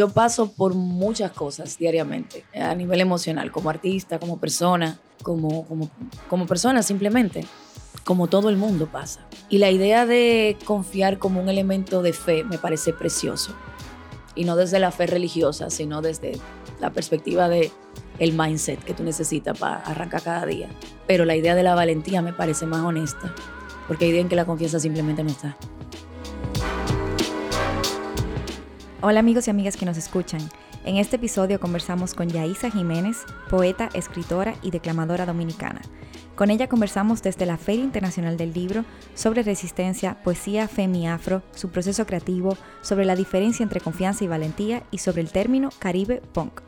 yo paso por muchas cosas diariamente, a nivel emocional, como artista, como persona, como, como, como persona simplemente, como todo el mundo pasa. Y la idea de confiar como un elemento de fe me parece precioso. Y no desde la fe religiosa, sino desde la perspectiva de el mindset que tú necesitas para arrancar cada día. Pero la idea de la valentía me parece más honesta, porque hay días en que la confianza simplemente no está. Hola amigos y amigas que nos escuchan. En este episodio conversamos con Yaisa Jiménez, poeta, escritora y declamadora dominicana. Con ella conversamos desde la Feria Internacional del Libro sobre resistencia, poesía femi-afro, su proceso creativo, sobre la diferencia entre confianza y valentía y sobre el término Caribe Punk.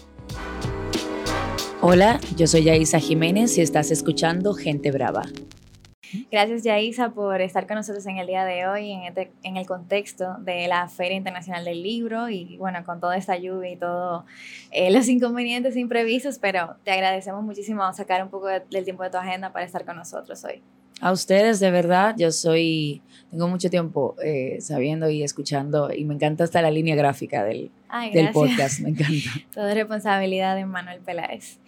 Hola, yo soy Yaisa Jiménez y estás escuchando Gente Brava. Gracias, Yaisa, por estar con nosotros en el día de hoy, en, este, en el contexto de la Feria Internacional del Libro y, bueno, con toda esta lluvia y todos eh, los inconvenientes imprevistos, pero te agradecemos muchísimo sacar un poco del tiempo de tu agenda para estar con nosotros hoy. A ustedes, de verdad, yo soy, tengo mucho tiempo eh, sabiendo y escuchando y me encanta hasta la línea gráfica del, del podcast, me encanta. Todo responsabilidad de Manuel Peláez.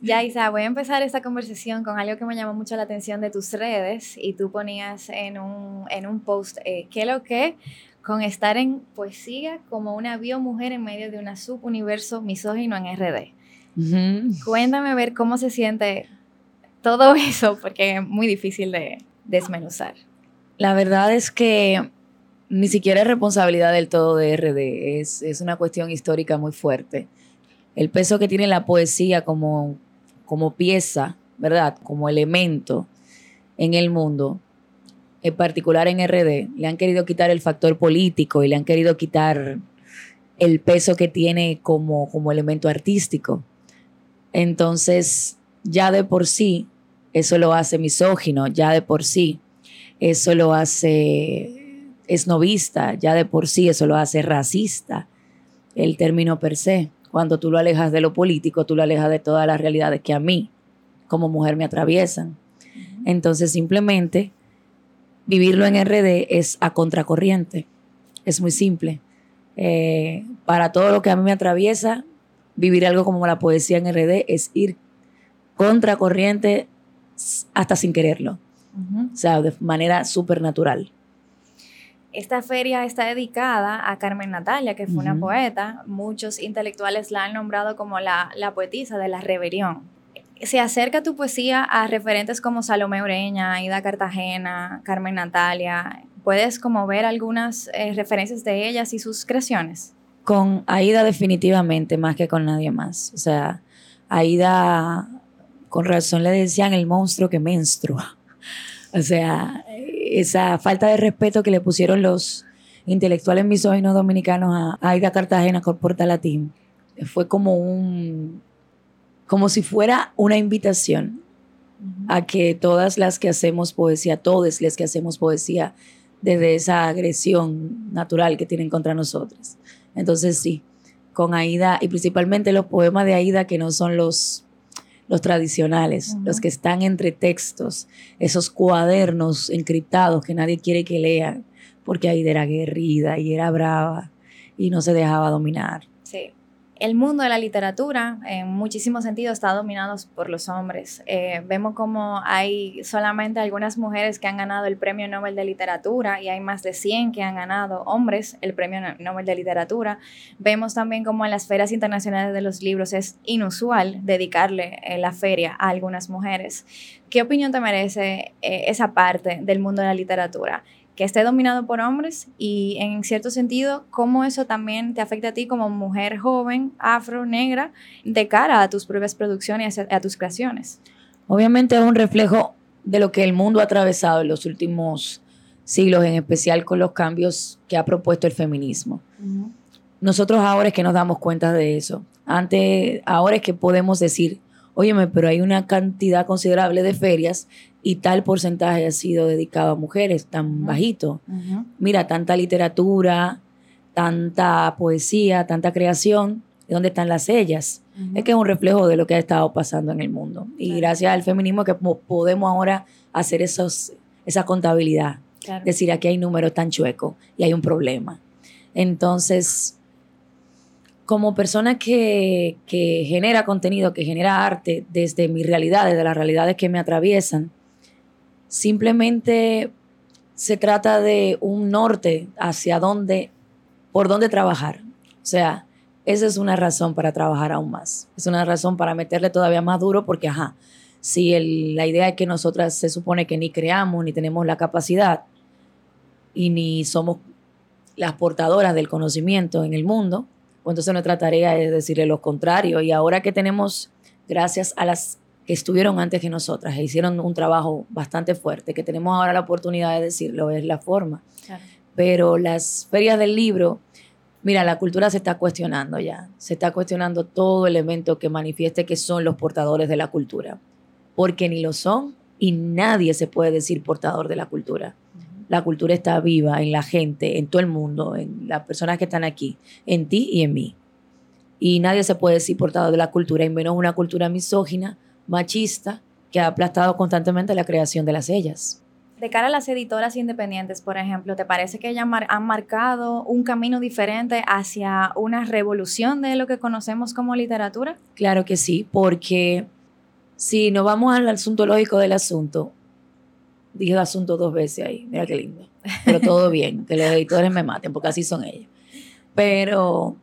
Ya, Isa, voy a empezar esta conversación con algo que me llamó mucho la atención de tus redes y tú ponías en un, en un post, eh, ¿qué lo que? Con estar en poesía como una biomujer en medio de un subuniverso misógino en RD. Cuéntame ver cómo se siente todo eso, porque es muy difícil de desmenuzar. La verdad es que ni siquiera es responsabilidad del todo de RD, es, es una cuestión histórica muy fuerte. El peso que tiene la poesía como, como pieza, ¿verdad? Como elemento en el mundo, en particular en RD, le han querido quitar el factor político y le han querido quitar el peso que tiene como, como elemento artístico. Entonces, ya de por sí, eso lo hace misógino, ya de por sí, eso lo hace esnovista, ya de por sí, eso lo hace racista, el término per se. Cuando tú lo alejas de lo político, tú lo alejas de todas las realidades que a mí, como mujer, me atraviesan. Entonces, simplemente, vivirlo en RD es a contracorriente. Es muy simple. Eh, para todo lo que a mí me atraviesa, vivir algo como la poesía en RD es ir contracorriente hasta sin quererlo. O sea, de manera súper natural. Esta feria está dedicada a Carmen Natalia, que fue una poeta. Muchos intelectuales la han nombrado como la, la, poetisa de la rebelión. Se acerca tu poesía a referentes como Salomé Ureña, Aida Cartagena, Carmen Natalia. ¿Puedes como ver algunas eh, referencias de ellas y sus creaciones? Con Aida definitivamente, más que con nadie más. O sea, Aida con razón le decían el monstruo que menstrua. O sea, esa falta de respeto que le pusieron los intelectuales misóginos dominicanos a Aida Cartagena por Porta Latín fue como un como si fuera una invitación a que todas las que hacemos poesía, todas las que hacemos poesía, desde esa agresión natural que tienen contra nosotros. Entonces sí, con Aida y principalmente los poemas de Aida que no son los los tradicionales, los que están entre textos, esos cuadernos encriptados que nadie quiere que lean, porque ahí era guerrida y era brava y no se dejaba dominar. Sí el mundo de la literatura en muchísimos sentidos está dominado por los hombres. Eh, vemos como hay solamente algunas mujeres que han ganado el Premio Nobel de Literatura y hay más de 100 que han ganado hombres el Premio Nobel de Literatura. Vemos también como en las ferias internacionales de los libros es inusual dedicarle eh, la feria a algunas mujeres. ¿Qué opinión te merece eh, esa parte del mundo de la literatura? Que esté dominado por hombres y en cierto sentido cómo eso también te afecta a ti como mujer joven, afro, negra, de cara a tus propias producciones y a, tus creaciones. Obviamente es un reflejo de lo que el mundo ha atravesado en los últimos siglos, en especial con los cambios que ha propuesto el feminismo. Nosotros ahora es que nos damos cuenta de eso. Antes, ahora es que podemos decir, óyeme, pero hay una cantidad considerable de ferias y tal porcentaje ha sido dedicado a mujeres, tan bajito. Mira, tanta literatura, tanta poesía, tanta creación, ¿dónde están las ellas? Es que es un reflejo de lo que ha estado pasando en el mundo. Y gracias al feminismo que podemos ahora hacer esos, esa contabilidad. Decir, aquí hay números tan chuecos y hay un problema. Entonces, como persona que, que genera contenido, que genera arte desde mi realidad, desde las realidades que me atraviesan, simplemente se trata de un norte hacia dónde, por dónde trabajar. O sea, esa es una razón para trabajar aún más. Es una razón para meterle todavía más duro porque, ajá, si la idea es que nosotras se supone que ni creamos, ni tenemos la capacidad, y ni somos las portadoras del conocimiento en el mundo, pues entonces nuestra tarea es decirle lo contrario. Y ahora que tenemos, gracias a las que estuvieron antes que nosotras e hicieron un trabajo bastante fuerte, que tenemos ahora la oportunidad de decirlo, es la forma. Pero las ferias del libro, mira, la cultura se está cuestionando ya, se está cuestionando todo elemento que manifieste que son los portadores de la cultura, porque ni lo son y nadie se puede decir portador de la cultura la cultura está viva en la gente, en todo el mundo, en las personas que están aquí, en ti y en mí. Y nadie se puede decir portador de la cultura, y menos una cultura misógina, machista, que ha aplastado constantemente la creación de las ellas. De cara a las editoras independientes, por ejemplo, ¿te parece que ellas han marcado un camino diferente hacia una revolución de lo que conocemos como literatura? Claro que sí, porque si nos vamos al asunto lógico del asunto, dije asunto dos veces ahí, mira qué lindo. Pero todo bien, que los editores me maten, porque así son ellos. Pero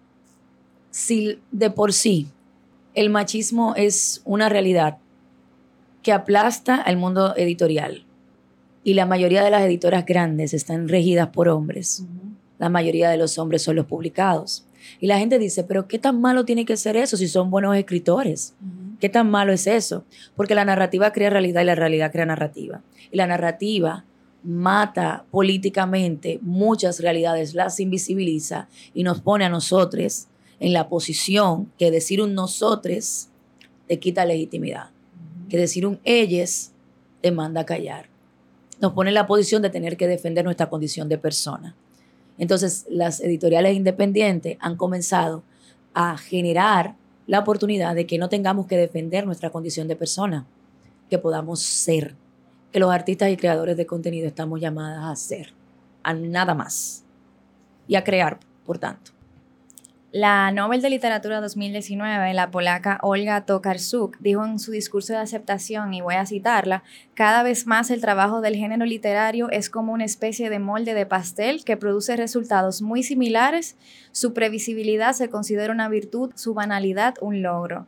si de por sí el machismo es una realidad que aplasta al mundo editorial y la mayoría de las editoras grandes están regidas por hombres, la mayoría de los hombres son los publicados. Y la gente dice, pero ¿qué tan malo tiene que ser eso si son buenos escritores? ¿Qué tan malo es eso? Porque la narrativa crea realidad y la realidad crea narrativa. Y la narrativa mata políticamente muchas realidades, las invisibiliza y nos pone a nosotros en la posición que decir un nosotros te quita legitimidad, que decir un ellos te manda a callar. Nos pone en la posición de tener que defender nuestra condición de persona. Entonces, las editoriales independientes han comenzado a generar la oportunidad de que no tengamos que defender nuestra condición de persona, que podamos ser, que los artistas y creadores de contenido estamos llamadas a ser, a nada más y a crear, por tanto. La Nobel de Literatura 2019, la polaca Olga Tokarczuk, dijo en su discurso de aceptación, y voy a citarla, cada vez más el trabajo del género literario es como una especie de molde de pastel que produce resultados muy similares, su previsibilidad se considera una virtud, su banalidad un logro.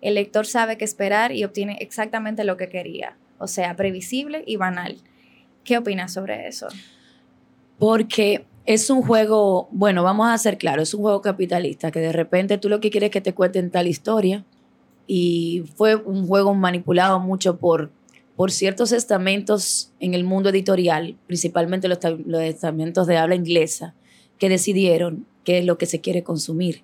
El lector sabe qué esperar y obtiene exactamente lo que quería, o sea, previsible y banal. ¿Qué opinas sobre eso? Porque es un juego, bueno, vamos a ser claros, es un juego capitalista, que de repente tú lo que quieres es que te cuenten tal historia y fue un juego manipulado mucho por, por ciertos estamentos en el mundo editorial, principalmente los, los estamentos de habla inglesa, que decidieron qué es lo que se quiere consumir.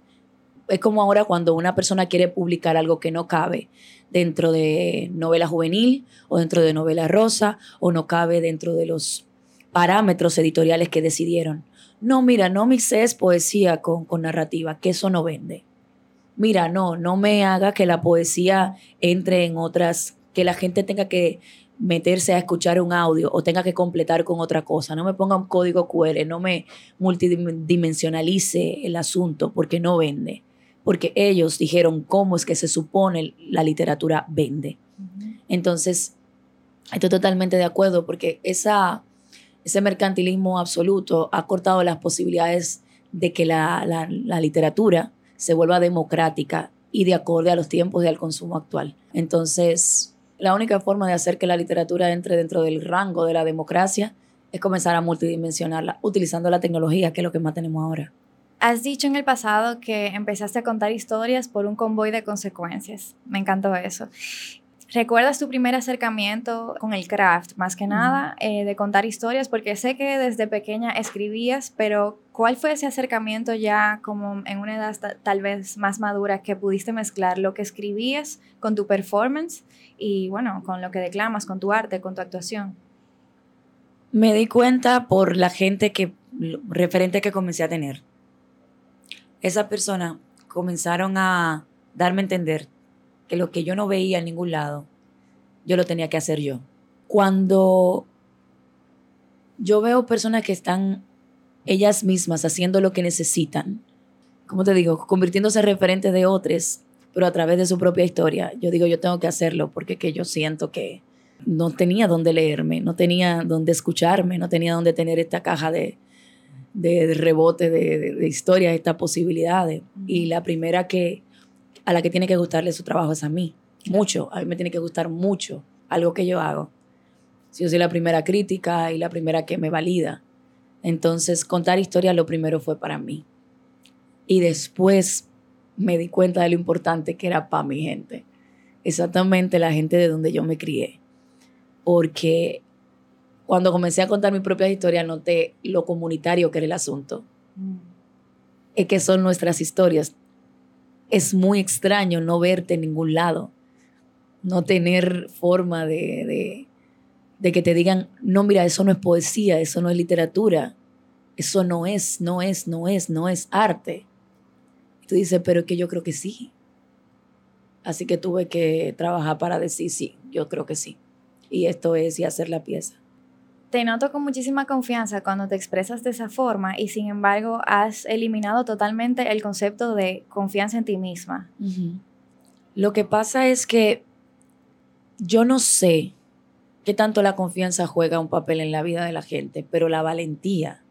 Es como ahora cuando una persona quiere publicar algo que no cabe dentro de novela juvenil o dentro de novela rosa o no cabe dentro de los parámetros editoriales que decidieron. No, mira, no mixes poesía con, con narrativa, que eso no vende. Mira, no, no me haga que la poesía entre en otras, que la gente tenga que meterse a escuchar un audio o tenga que completar con otra cosa. No me ponga un código QR, no me multidimensionalice el asunto porque no vende. Porque ellos dijeron cómo es que se supone la literatura vende. Entonces, estoy totalmente de acuerdo porque esa ese mercantilismo absoluto ha cortado las posibilidades de que la, literatura se vuelva democrática y de acorde a los tiempos y al consumo actual. Entonces, la única forma de hacer que la literatura entre dentro del rango de la democracia es comenzar a multidimensionarla utilizando la tecnología, que es lo que más tenemos ahora. Has dicho en el pasado que empezaste a contar historias por un convoy de consecuencias. Me encantó eso. ¿Recuerdas tu primer acercamiento con el craft, más que nada, eh, de contar historias? Porque sé que desde pequeña escribías, pero ¿cuál fue ese acercamiento ya como en una edad tal vez más madura que pudiste mezclar lo que escribías con tu performance y, bueno, con lo que declamas, con tu arte, con tu actuación? Me di cuenta por la gente que, referente que comencé a tener. Esas personas comenzaron a darme a entender que lo que yo no veía en ningún lado, yo lo tenía que hacer yo. Cuando yo veo personas que están ellas mismas haciendo lo que necesitan, ¿cómo te digo? Convirtiéndose en referente de otros, pero a través de su propia historia. Yo digo, yo tengo que hacerlo porque que yo siento que no tenía dónde leerme, no tenía dónde escucharme, no tenía dónde tener esta caja de, de, rebote de, de, historias, estas posibilidades. Y la primera que a la que tiene que gustarle su trabajo es a mí, mucho, a mí me tiene que gustar mucho algo que yo hago. Si yo soy la primera crítica y la primera que me valida. Entonces, contar historias lo primero fue para mí. Y después me di cuenta de lo importante que era para mi gente. Exactamente la gente de donde yo me crié. Porque cuando comencé a contar mi propia historia noté lo comunitario que era el asunto. Mm. Es que son nuestras historias. Es muy extraño no verte en ningún lado, no tener forma de, de, de que te digan, no, mira, eso no es poesía, eso no es literatura, eso no es, no es, no es, no es arte. Tú dices, pero es que yo creo que sí. Así que tuve que trabajar para decir sí, yo creo que sí. Y esto es y hacer la pieza. Te noto con muchísima confianza cuando te expresas de esa forma y sin embargo has eliminado totalmente el concepto de confianza en ti misma. Lo que pasa es que yo no sé qué tanto la confianza juega un papel en la vida de la gente, pero la valentía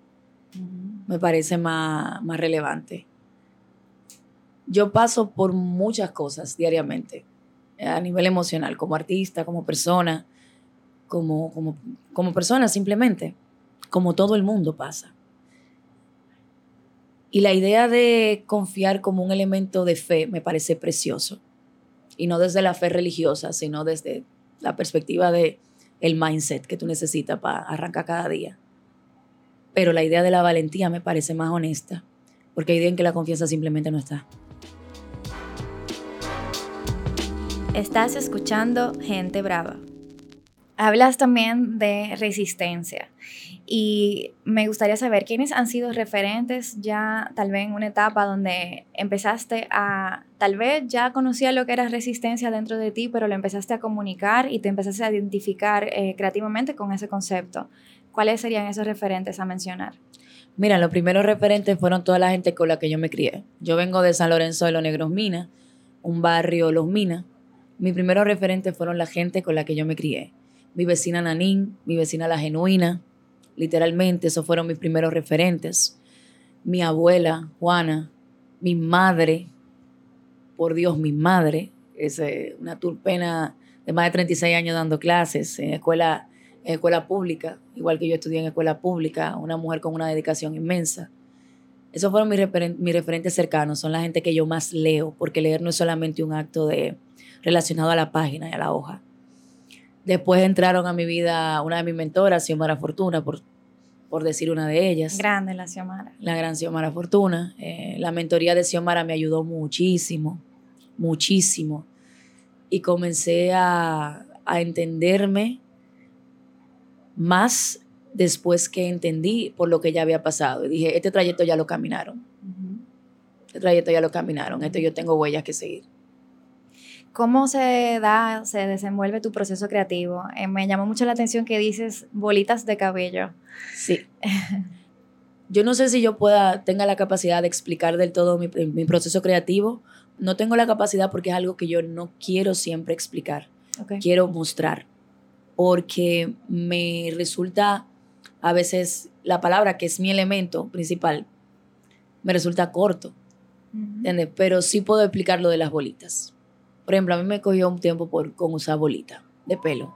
me parece más, más relevante. Yo paso por muchas cosas diariamente, a nivel emocional, como artista, como persona, como, como, como persona simplemente, como todo el mundo pasa. Y la idea de confiar como un elemento de fe me parece precioso. Y no desde la fe religiosa, sino desde la perspectiva de el mindset que tú necesitas para arrancar cada día. Pero la idea de la valentía me parece más honesta, porque hay idea en que la confianza simplemente no está. Estás escuchando Gente Brava. Hablas también de resistencia y me gustaría saber quiénes han sido referentes ya tal vez en una etapa donde empezaste a, tal vez ya conocías lo que era resistencia dentro de ti, pero lo empezaste a comunicar y te empezaste a identificar eh, creativamente con ese concepto. ¿Cuáles serían esos referentes a mencionar? Mira, los primeros referentes fueron toda la gente con la que yo me crié. Yo vengo de San Lorenzo de los Negros Minas, un barrio Los Minas, mis primeros referentes fueron la gente con la que yo me crié. Mi vecina Nanín, mi vecina La Genuina, literalmente, esos fueron mis primeros referentes. Mi abuela, Juana, mi madre, por Dios, mi madre, es una turpena de más de 36 años dando clases en escuela, escuela pública, igual que yo estudié en escuela pública, una mujer con una dedicación inmensa. Esos fueron mis, mis referentes cercanos, son la gente que yo más leo, porque leer no es solamente un acto de, relacionado a la página y a la hoja. Después entraron a mi vida una de mis mentoras, Xiomara Fortuna, por, por decir una de ellas. Grande la Xiomara. La gran Xiomara Fortuna. Eh, la mentoría de Xiomara me ayudó muchísimo, muchísimo. Y comencé a, a entenderme más después que entendí por lo que ya había pasado. Y dije, este trayecto ya lo caminaron. Este trayecto ya lo caminaron. Esto yo tengo huellas que seguir. ¿Cómo se da, se desenvuelve tu proceso creativo? Eh, me llamó mucho la atención que dices bolitas de cabello. Sí. yo no sé si yo pueda, tenga la capacidad de explicar del todo mi, proceso creativo. No tengo la capacidad porque es algo que yo no quiero siempre explicar. Quiero mostrar. Porque me resulta a veces la palabra, que es mi elemento principal, me resulta corto. Pero sí puedo explicar lo de las bolitas. Por ejemplo, a mí me cogió un tiempo por, con usar bolita de pelo.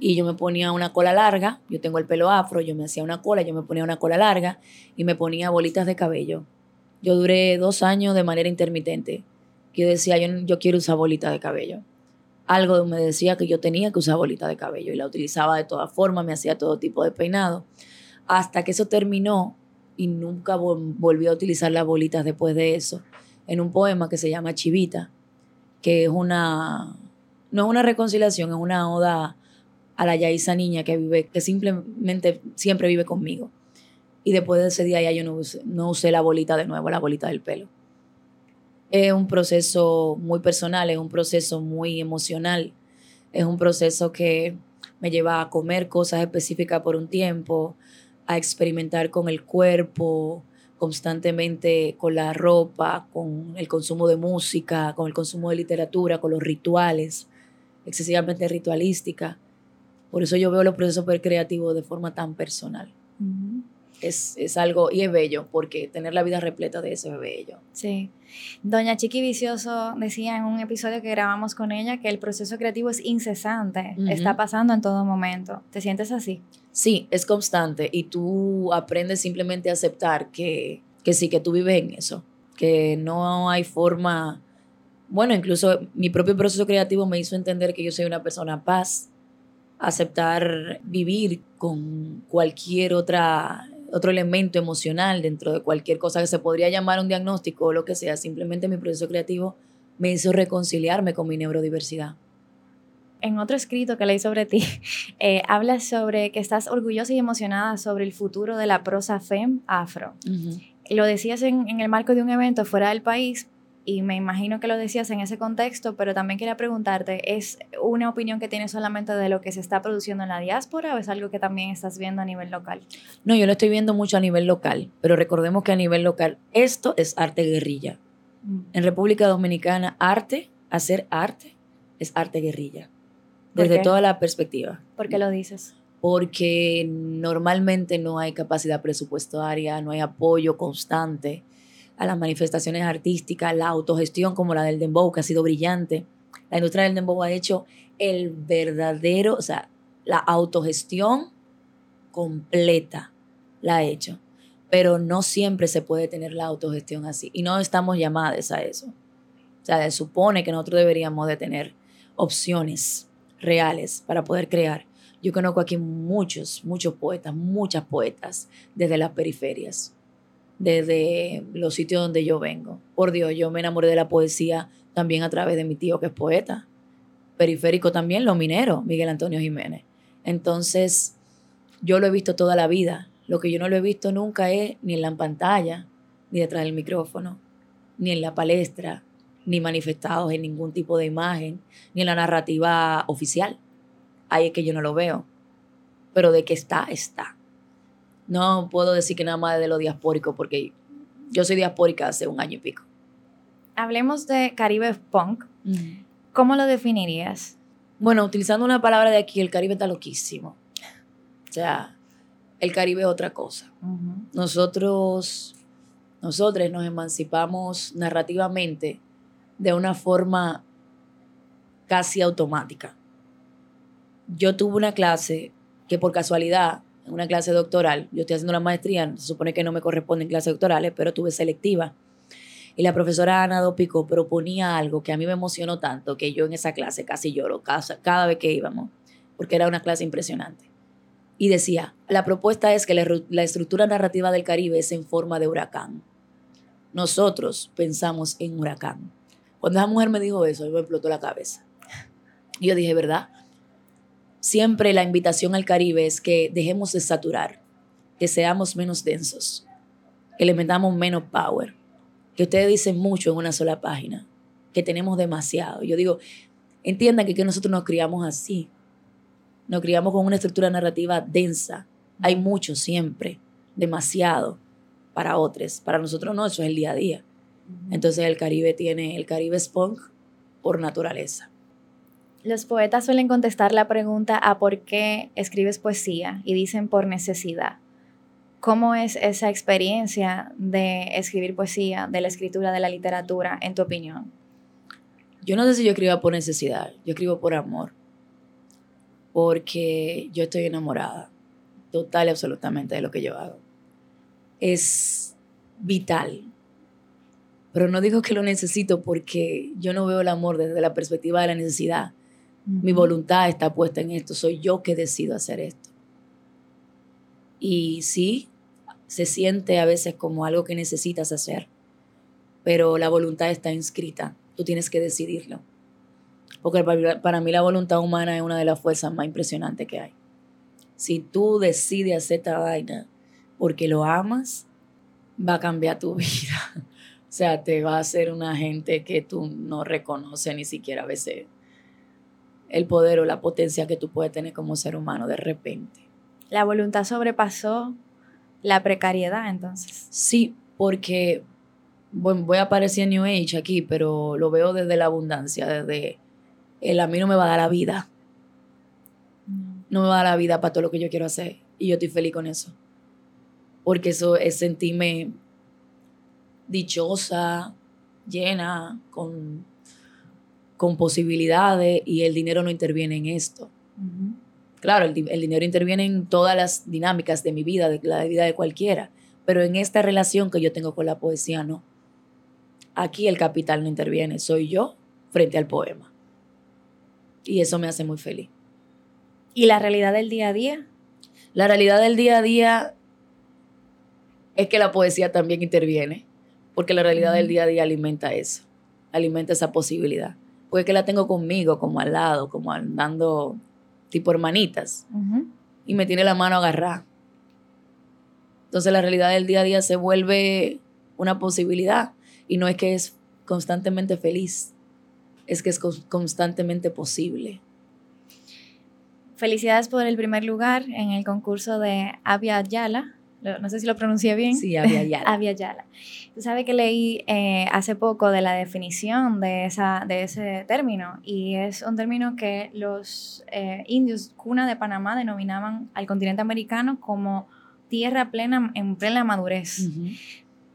Y yo me ponía una cola larga, yo tengo el pelo afro, yo me hacía una cola, yo me ponía una cola larga y me ponía bolitas de cabello. Yo duré dos años de manera intermitente. Yo decía, yo, yo quiero usar bolita de cabello. Algo me decía que yo tenía que usar bolita de cabello y la utilizaba de todas formas, me hacía todo tipo de peinado. Hasta que eso terminó y nunca volví a utilizar las bolitas después de eso, en un poema que se llama Chivita, que es una, no es una reconciliación, es una oda a la Yaisa niña que vive, que simplemente siempre vive conmigo. Y después de ese día ya yo no no usé la bolita de nuevo, la bolita del pelo. Es un proceso muy personal, es un proceso muy emocional, es un proceso que me lleva a comer cosas específicas por un tiempo, a experimentar con el cuerpo, constantemente con la ropa, con el consumo de música, con el consumo de literatura, con los rituales, excesivamente ritualística. Por eso yo veo los procesos creativos de forma tan personal. es, algo, y es bello, porque tener la vida repleta de eso es bello. Sí. Doña Chiqui Vicioso decía en un episodio que grabamos con ella que el proceso creativo es incesante, está pasando en todo momento. ¿Te sientes así? Sí, es constante y tú aprendes simplemente a aceptar que, que sí, que tú vives en eso, que no hay forma, bueno, incluso mi propio proceso creativo me hizo entender que yo soy una persona paz, aceptar vivir con cualquier otra otro elemento emocional dentro de cualquier cosa que se podría llamar un diagnóstico o lo que sea, simplemente mi proceso creativo me hizo reconciliarme con mi neurodiversidad en otro escrito que leí sobre ti, eh, hablas sobre que estás orgullosa y emocionada sobre el futuro de la prosa fem afro. Lo decías en, en, el marco de un evento fuera del país y me imagino que lo decías en ese contexto, pero también quería preguntarte, ¿es una opinión que tienes solamente de lo que se está produciendo en la diáspora o es algo que también estás viendo a nivel local? No, yo lo estoy viendo mucho a nivel local, pero recordemos que a nivel local esto es arte guerrilla. Mm. En República Dominicana, arte, hacer arte, es arte guerrilla desde toda la perspectiva. ¿Por qué lo dices? Porque normalmente no hay capacidad presupuestaria, no hay apoyo constante a las manifestaciones artísticas, la autogestión como la del dembow, que ha sido brillante. La industria del dembow ha hecho el verdadero, o sea, la autogestión completa la ha hecho. Pero no siempre se puede tener la autogestión así. Y no estamos llamadas a eso. O sea, se supone que nosotros deberíamos de tener opciones reales para poder crear. Yo conozco aquí muchos, muchos poetas, muchas poetas desde las periferias, desde los sitios donde yo vengo. Por Dios, yo me enamoré de la poesía también a través de mi tío que es poeta. Periférico también, lo minero, Miguel Antonio Jiménez. Entonces, yo lo he visto toda la vida. Lo que yo no lo he visto nunca es ni en la pantalla, ni detrás del micrófono, ni en la palestra, ni manifestados en ningún tipo de imagen, ni en la narrativa oficial. Ahí es que yo no lo veo. Pero de que está, está. No puedo decir que nada más de lo diaspórico, porque yo soy diaspórica hace un año y pico. Hablemos de Caribe Punk. ¿Cómo lo definirías? Bueno, utilizando una palabra de aquí, el Caribe está loquísimo. O sea, el Caribe es otra cosa. Nosotros, nosotros nos emancipamos narrativamente de una forma casi automática. Yo tuve una clase que por casualidad, una clase doctoral, yo estoy haciendo la maestría, se supone que no me corresponden clases doctorales, pero tuve selectiva. Y la profesora Ana Dopico proponía algo que a mí me emocionó tanto que yo en esa clase casi lloro cada, cada vez que íbamos, porque era una clase impresionante. Y decía, la propuesta es que la estructura narrativa del Caribe es en forma de huracán. Nosotros pensamos en huracán cuando esa mujer me dijo eso, me explotó la cabeza. Y yo dije, ¿verdad? Siempre la invitación al Caribe es que dejemos de saturar, que seamos menos densos, que le metamos menos power, que ustedes dicen mucho en una sola página, que tenemos demasiado. Yo digo, entiendan que, que nosotros nos criamos así, nos criamos con una estructura narrativa densa. Hay mucho siempre, demasiado para otros. Para nosotros no, eso es el día a día. Entonces el Caribe tiene, el Caribe es punk por naturaleza. Los poetas suelen contestar la pregunta a por qué escribes poesía y dicen por necesidad. ¿Cómo es esa experiencia de escribir poesía, de la escritura, de la literatura, en tu opinión? Yo no sé si yo escribo por necesidad, yo escribo por amor, porque yo estoy enamorada total y absolutamente de lo que yo hago. Es vital pero no digo que lo necesito porque yo no veo el amor desde la perspectiva de la necesidad. Mi voluntad está puesta en esto, soy yo que decido hacer esto. Y sí, se siente a veces como algo que necesitas hacer, pero la voluntad está inscrita, tú tienes que decidirlo. Porque para mí la voluntad humana es una de las fuerzas más impresionantes que hay. Si tú decides hacer esta vaina porque lo amas, va a cambiar tu vida. O sea, te va a hacer una gente que tú no reconoces ni siquiera a veces el poder o la potencia que tú puedes tener como ser humano de repente. La voluntad sobrepasó la precariedad entonces. Sí, porque bueno, voy a aparecer en New Age aquí, pero lo veo desde la abundancia, desde el a mí no me va a dar la vida. No me va a dar la vida para todo lo que yo quiero hacer. Y yo estoy feliz con eso. Porque eso es sentirme dichosa, llena, con, con posibilidades y el dinero no interviene en esto. Claro, el, el, dinero interviene en todas las dinámicas de mi vida, de la vida de cualquiera, pero en esta relación que yo tengo con la poesía no. Aquí el capital no interviene, soy yo frente al poema. Y eso me hace muy feliz. ¿Y la realidad del día a día? La realidad del día a día es que la poesía también interviene, porque la realidad del día a día alimenta eso, alimenta esa posibilidad. Porque que la tengo conmigo, como al lado, como andando tipo hermanitas, y me tiene la mano agarrada. Entonces la realidad del día a día se vuelve una posibilidad y no es que es constantemente feliz, es que es constantemente posible. Felicidades por el primer lugar en el concurso de Avia Yala. No sé si lo pronuncié bien. Sí, Avia Yala. Yala. Tú sabes que leí eh, hace poco de la definición de, esa, de ese término y es un término que los eh, indios cuna de Panamá denominaban al continente americano como tierra plena en plena madurez.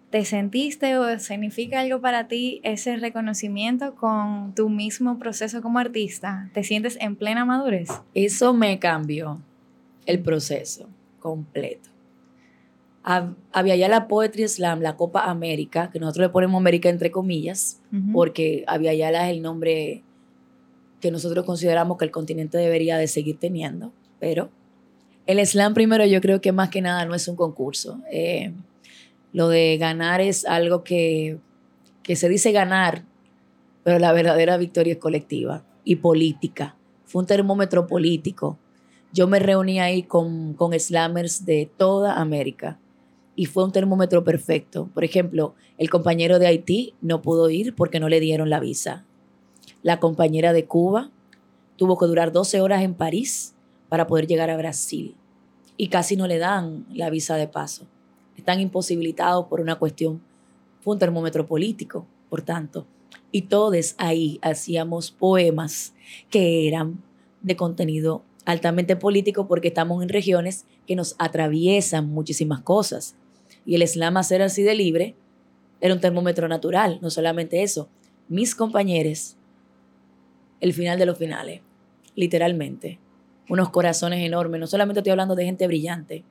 ¿Te sentiste o significa algo para ti ese reconocimiento con tu mismo proceso como artista? ¿Te sientes en plena madurez? Eso me cambió el proceso completo. Había ya la Poetry Slam, la Copa América, que nosotros le ponemos América entre comillas, porque había ya es el nombre que nosotros consideramos que el continente debería de seguir teniendo. Pero el slam primero yo creo que más que nada no es un concurso. Eh, lo de ganar es algo que, se dice ganar, pero la verdadera victoria es colectiva y política. Fue un termómetro político. Yo me reuní ahí con, con slammers de toda América y fue un termómetro perfecto. Por ejemplo, el compañero de Haití no pudo ir porque no le dieron la visa. La compañera de Cuba tuvo que durar 12 horas en París para poder llegar a Brasil y casi no le dan la visa de paso están imposibilitados por una cuestión, fue un termómetro político, por tanto. Y todos ahí hacíamos poemas que eran de contenido altamente político porque estamos en regiones que nos atraviesan muchísimas cosas. Y el slam a ser así de libre era un termómetro natural, no solamente eso. Mis compañeros, el final de los finales, literalmente. Unos corazones enormes, no solamente estoy hablando de gente brillante,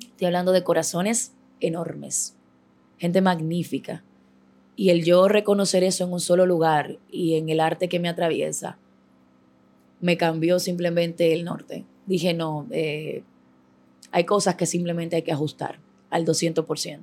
Estoy hablando de corazones enormes, gente magnífica. Y el yo reconocer eso en un solo lugar y en el arte que me atraviesa, me cambió simplemente el norte. Dije, no, eh, hay cosas que simplemente hay que ajustar al 200%.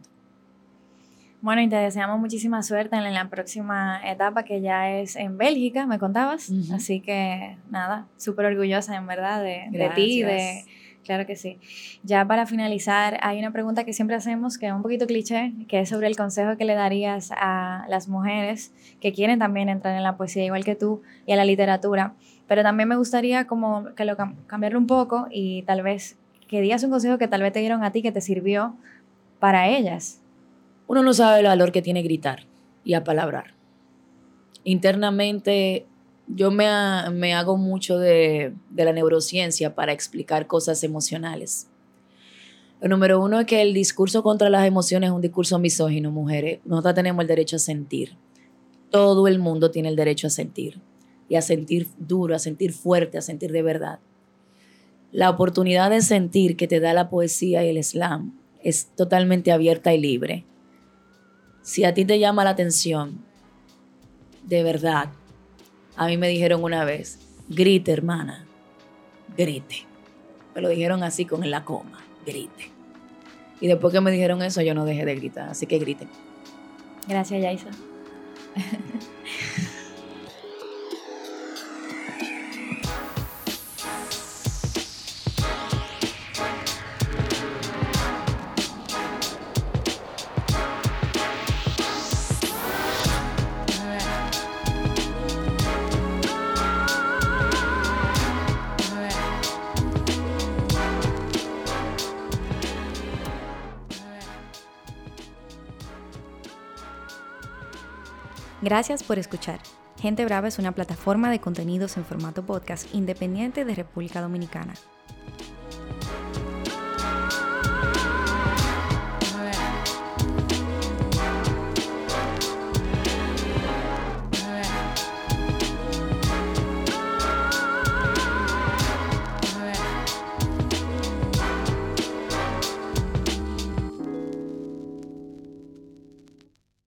Bueno, y te deseamos muchísima suerte en la próxima etapa que ya es en Bélgica, me contabas. Así que nada, súper orgullosa en verdad de, de ti, de Claro que sí. Ya para finalizar, hay una pregunta que siempre hacemos, que es un poquito cliché, que es sobre el consejo que le darías a las mujeres que quieren también entrar en la poesía igual que tú y a la literatura. Pero también me gustaría como que lo cambiarlo un poco y tal vez que digas un consejo que tal vez te dieron a ti que te sirvió para ellas. Uno no sabe el valor que tiene gritar y apalabrar. Internamente yo me, hago mucho de, la neurociencia para explicar cosas emocionales. Lo número uno es que el discurso contra las emociones es un discurso misógino, mujeres. Nosotros tenemos el derecho a sentir. Todo el mundo tiene el derecho a sentir. Y a sentir duro, a sentir fuerte, a sentir de verdad. La oportunidad de sentir que te da la poesía y el slam es totalmente abierta y libre. Si a ti te llama la atención, de verdad, a mí me dijeron una vez, grite hermana, grite. Me lo dijeron así con la coma, grite. Y después que me dijeron eso, yo no dejé de gritar, así que grite. Gracias, Yaisa. Gracias por escuchar. Gente Brava es una plataforma de contenidos en formato podcast independiente de República Dominicana.